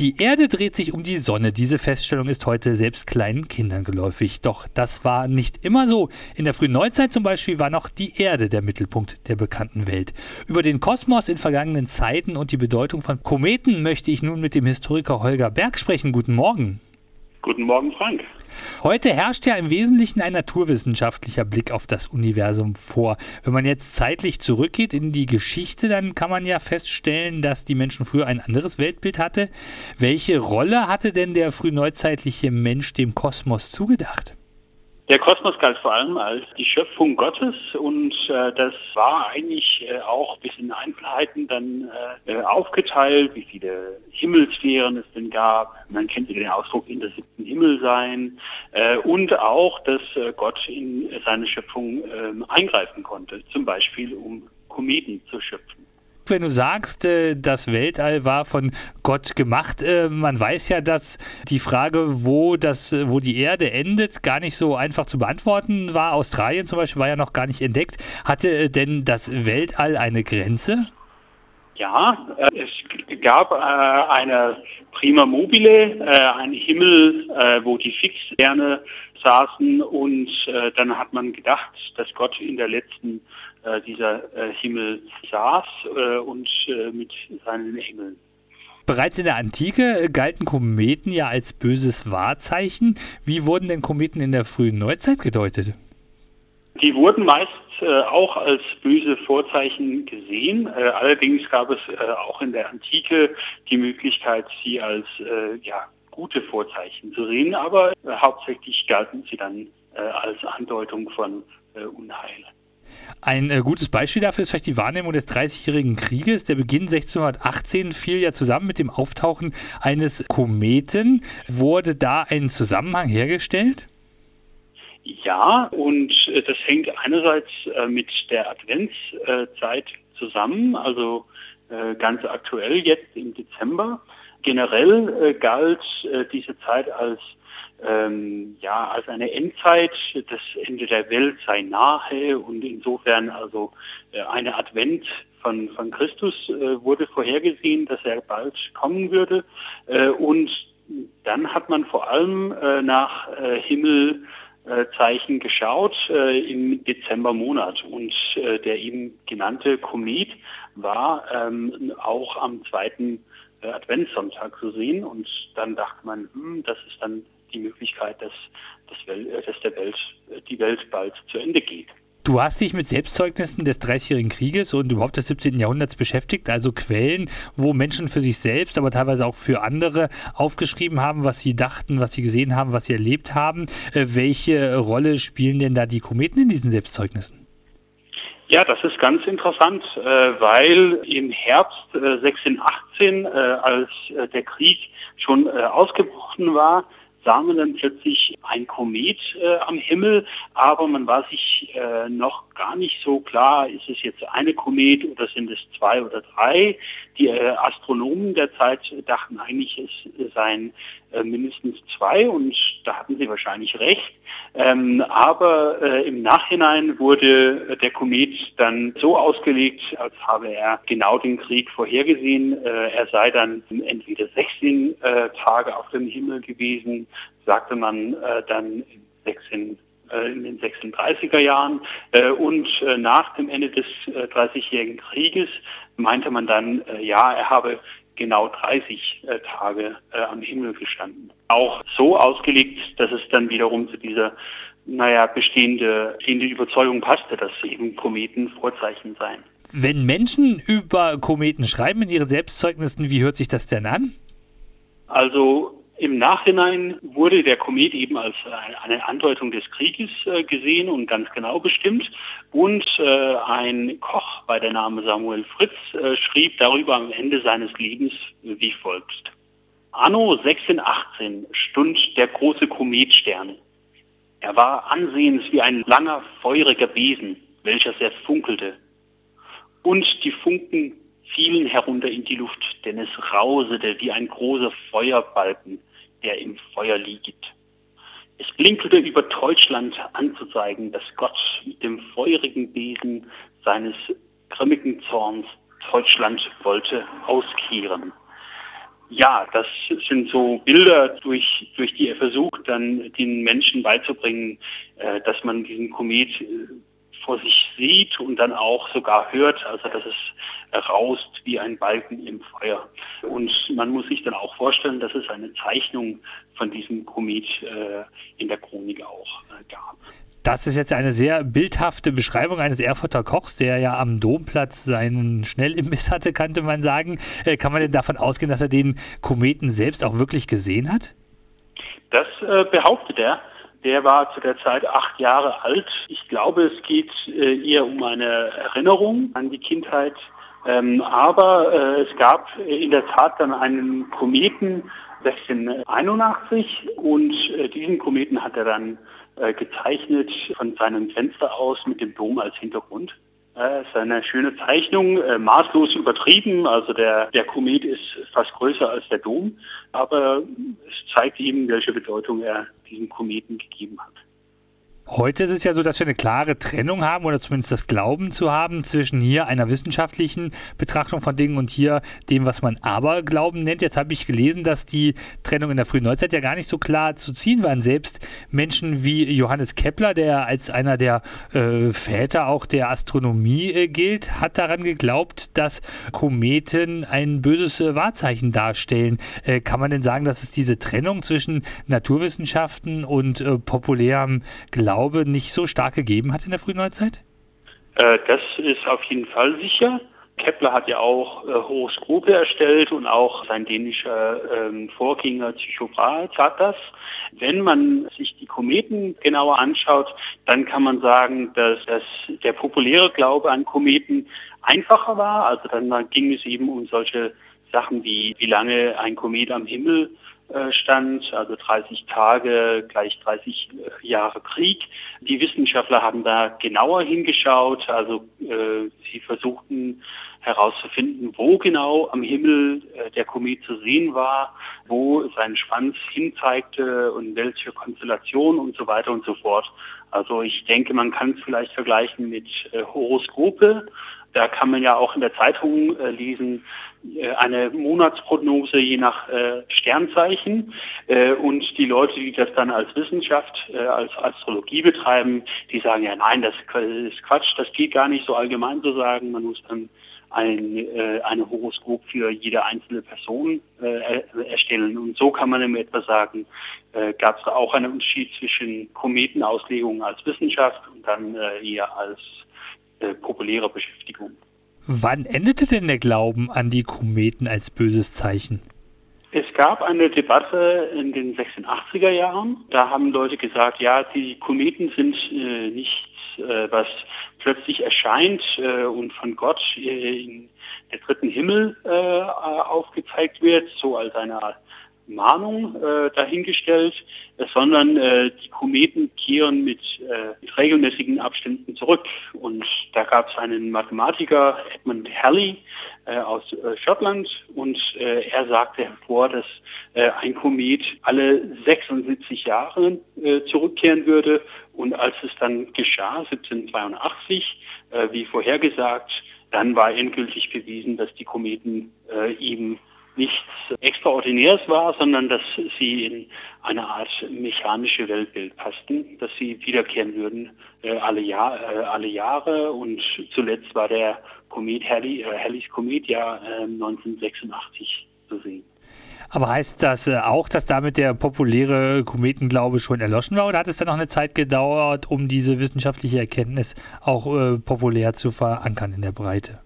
Die Erde dreht sich um die Sonne. Diese Feststellung ist heute selbst kleinen Kindern geläufig. Doch das war nicht immer so. In der frühen Neuzeit zum Beispiel war noch die Erde der Mittelpunkt der bekannten Welt. Über den Kosmos in vergangenen Zeiten und die Bedeutung von Kometen möchte ich nun mit dem Historiker Holger Berg sprechen. Guten Morgen. Guten Morgen, Frank. Heute herrscht ja im Wesentlichen ein naturwissenschaftlicher Blick auf das Universum vor. Wenn man jetzt zeitlich zurückgeht in die Geschichte, dann kann man ja feststellen, dass die Menschen früher ein anderes Weltbild hatte. Welche Rolle hatte denn der frühneuzeitliche Mensch dem Kosmos zugedacht? Der Kosmos galt vor allem als die Schöpfung Gottes und äh, das war eigentlich äh, auch bis in Einzelheiten dann äh, aufgeteilt, wie viele Himmelsphären es denn gab. Man kennt den Ausdruck in der siebten Himmel sein äh, und auch, dass äh, Gott in seine Schöpfung ähm, eingreifen konnte, zum Beispiel um Kometen zu schöpfen wenn du sagst, äh, das Weltall war von Gott gemacht, äh, man weiß ja, dass die Frage, wo, das, wo die Erde endet, gar nicht so einfach zu beantworten war. Australien zum Beispiel war ja noch gar nicht entdeckt. Hatte äh, denn das Weltall eine Grenze? Ja, es gab eine Prima Mobile, einen Himmel, wo die Fixsterne saßen und dann hat man gedacht, dass Gott in der letzten dieser äh, Himmel saß äh, und mit seinen Engeln. Bereits in der Antike galten Kometen ja als böses Wahrzeichen. Wie wurden denn Kometen in der frühen Neuzeit gedeutet? Die wurden meist äh, auch als böse Vorzeichen gesehen. Äh, allerdings gab es äh, auch in der Antike die Möglichkeit, sie als ja, gute Vorzeichen zu sehen, aber hauptsächlich galten sie dann als Andeutung von Unheil. Ein äh, gutes Beispiel dafür ist vielleicht die Wahrnehmung des Dreißigjährigen Krieges. Der Beginn 1618 fiel ja zusammen mit dem Auftauchen eines Kometen. Wurde da ein Zusammenhang hergestellt? Ja, und äh, das hängt einerseits äh, mit der Adventszeit zusammen, also ganz aktuell jetzt im Dezember. Generell äh, galt äh, diese Zeit als ähm, ja, als eine Endzeit, das Ende der Welt sei nahe und insofern also äh, eine Advent von, von Christus äh, wurde vorhergesehen, dass er bald kommen würde äh, und dann hat man vor allem äh, nach äh, Himmelzeichen geschaut äh, im Dezembermonat und äh, der eben genannte Komet war ähm, auch am zweiten äh, Adventssonntag zu sehen und dann dachte man, hm, das ist dann die Möglichkeit, dass, dass, äh, dass der Welt, äh, die Welt bald zu Ende geht. Du hast dich mit Selbstzeugnissen des Dreißigjährigen Krieges und überhaupt des 17. Jahrhunderts beschäftigt, also Quellen, wo Menschen für sich selbst, aber teilweise auch für andere aufgeschrieben haben, was sie dachten, was sie gesehen haben, was sie erlebt haben. Äh, welche Rolle spielen denn da die Kometen in diesen Selbstzeugnissen? Ja, das ist ganz interessant, weil im Herbst 1618, als der Krieg schon ausgebrochen war, sah man dann plötzlich ein Komet äh, am Himmel, aber man war sich äh, noch gar nicht so klar, ist es jetzt eine Komet oder sind es zwei oder drei. Die äh, Astronomen der Zeit dachten eigentlich, es seien äh, mindestens zwei und da hatten sie wahrscheinlich recht. Ähm, aber äh, im Nachhinein wurde der Komet dann so ausgelegt, als habe er genau den Krieg vorhergesehen. Äh, er sei dann entweder 16 äh, Tage auf dem Himmel gewesen, sagte man äh, dann 16 äh, in den 36er Jahren und nach dem Ende des 30-jährigen Krieges meinte man dann, ja, er habe genau 30 äh, Tage äh, am Himmel gestanden. Auch so ausgelegt, dass es dann wiederum zu dieser naja, bestehende, bestehende Überzeugung passte, dass eben Kometen Vorzeichen seien. Wenn Menschen über Kometen schreiben in ihren Selbstzeugnissen, wie hört sich das denn an? Also im Nachhinein wurde der Komet eben als eine Andeutung des Krieges äh, gesehen und ganz genau bestimmt. Und äh, ein Koch bei der Name Samuel Fritz äh, schrieb darüber am Ende seines Lebens wie folgt. Anno 1618 stund der große Kometstern. Er war ansehens wie ein langer, feuriger Besen, welcher sehr funkelte. Und die Funken fielen herunter in die Luft, denn es rausete wie ein großer Feuerbalken der im Feuer liegt. Es blinkelte über Deutschland anzuzeigen, dass Gott mit dem feurigen Besen seines grimmigen Zorns Deutschland wollte auskehren. Ja, das sind so Bilder, durch, durch die er versucht, dann den Menschen beizubringen, äh, dass man diesen Komet äh, vor sich sieht und dann auch sogar hört, also dass es raust wie ein Balken im Feuer. Und man muss sich dann auch vorstellen, dass es eine Zeichnung von diesem Komet äh, in der Chronik auch äh, gab. Das ist jetzt eine sehr bildhafte Beschreibung eines Erfurter Kochs, der ja am Domplatz seinen Schnellimbiss hatte, könnte man sagen. Äh, kann man denn davon ausgehen, dass er den Kometen selbst auch wirklich gesehen hat? Das äh, behauptet er. Der war zu der Zeit acht Jahre alt. Ich glaube, es geht äh, eher um eine Erinnerung an die Kindheit. Ähm, aber äh, es gab in der Tat dann einen Kometen 1681 und äh, diesen Kometen hat er dann äh, gezeichnet von seinem Fenster aus mit dem Dom als Hintergrund. Das ist eine schöne Zeichnung, äh, maßlos übertrieben. Also der, der Komet ist fast größer als der Dom, aber es zeigt eben, welche Bedeutung er diesem Kometen gegeben hat. Heute ist es ja so, dass wir eine klare Trennung haben oder zumindest das Glauben zu haben zwischen hier einer wissenschaftlichen Betrachtung von Dingen und hier dem, was man Aberglauben nennt. Jetzt habe ich gelesen, dass die Trennung in der frühen Neuzeit ja gar nicht so klar zu ziehen waren. Selbst Menschen wie Johannes Kepler, der als einer der äh, Väter auch der Astronomie äh, gilt, hat daran geglaubt, dass Kometen ein böses äh, Wahrzeichen darstellen. Äh, kann man denn sagen, dass es diese Trennung zwischen Naturwissenschaften und äh, populärem Glauben Glaube nicht so stark gegeben hat in der frühen Neuzeit? Äh, das ist auf jeden Fall sicher. Kepler hat ja auch äh, Horoskope erstellt und auch sein dänischer ähm, Vorgänger Tycho tat das. Wenn man sich die Kometen genauer anschaut, dann kann man sagen, dass, dass der populäre Glaube an Kometen einfacher war. Also dann ging es eben um solche Sachen wie, wie lange ein Komet am Himmel äh, stand, also 30 Tage gleich 30 äh, Jahre Krieg. Die Wissenschaftler haben da genauer hingeschaut, also äh, sie versuchten herauszufinden, wo genau am Himmel äh, der Komet zu sehen war, wo sein Schwanz hinzeigte und welche Konstellation und so weiter und so fort. Also ich denke, man kann es vielleicht vergleichen mit äh, Horoskope. Da kann man ja auch in der Zeitung äh, lesen, äh, eine Monatsprognose je nach äh, Sternzeichen. Äh, und die Leute, die das dann als Wissenschaft, äh, als Astrologie betreiben, die sagen ja, nein, das ist Quatsch, das geht gar nicht so allgemein zu sagen. Man muss dann ein, äh, eine Horoskop für jede einzelne Person erstellen. Und so kann man im etwa sagen, gab es da auch einen Unterschied zwischen Kometenauslegung als Wissenschaft und dann eher als äh, populäre Beschäftigung. Wann endete denn der Glauben an die Kometen als böses Zeichen? Es gab eine Debatte in den 86er Jahren. Da haben Leute gesagt, ja, die Kometen sind äh, nichts, äh, was plötzlich erscheint äh, und von Gott äh, in der dritten Himmel äh, aufgezeigt wird, so als eine Art Mahnung äh, dahingestellt, äh, sondern äh, die Kometen kehren mit, äh, mit, regelmäßigen Abständen zurück. Und da gab es einen Mathematiker, Edmund Halley äh, aus Schottland, und er sagte hervor, dass ein Komet alle 76 Jahre zurückkehren würde. Und als es dann geschah, 1782, wie vorhergesagt, dann war endgültig bewiesen, dass die Kometen eben nichts Extraordinäres war, sondern dass sie in eine Art mechanische Weltbild passten, dass sie wiederkehren würden äh, alle, Jahr, äh, alle Jahre und zuletzt war der Komet Halley, äh, Halleys Komet ja 1986 ähm, zu sehen. Aber heißt das äh, auch, dass damit der populäre Kometenglaube schon erloschen war oder hat es dann noch eine Zeit gedauert, um diese wissenschaftliche Erkenntnis auch äh, populär zu verankern in der Breite?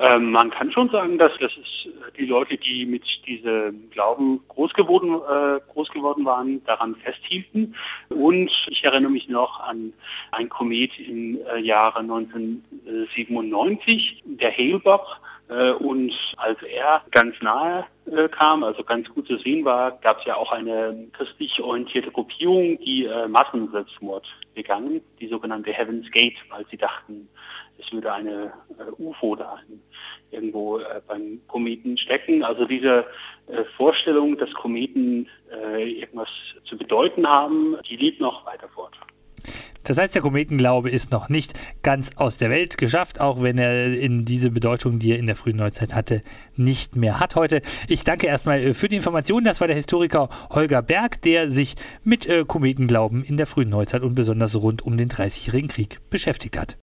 Ähm, man kann schon sagen, dass das ist äh, die Leute, die mit diesem Glauben groß geworden, äh, groß geworden waren, daran festhielten. Und ich erinnere mich noch an ein Komet im äh, Jahre 1997, der Hale-Bopp. Äh, und als er ganz nahe äh, kam, also ganz gut zu sehen war, gab es ja auch eine christlich orientierte Gruppierung, die äh, Massenselbstmord begangen, die sogenannte Heaven's Gate, weil sie dachten, es würde eine äh, UFO da irgendwo äh, beim Kometen stecken. Also diese äh, Vorstellung, dass Kometen äh, irgendwas zu bedeuten haben, die lebt noch weiter fort. Das heißt, der Kometenglaube ist noch nicht ganz aus der Welt geschafft, auch wenn er in diese Bedeutung, die er in der frühen Neuzeit hatte, nicht mehr hat heute. Ich danke erstmal äh, für die Informationen. Das war der Historiker Holger Berg, der sich mit äh, Kometenglauben in der frühen Neuzeit und besonders rund um den Dreißigjährigen Krieg beschäftigt hat.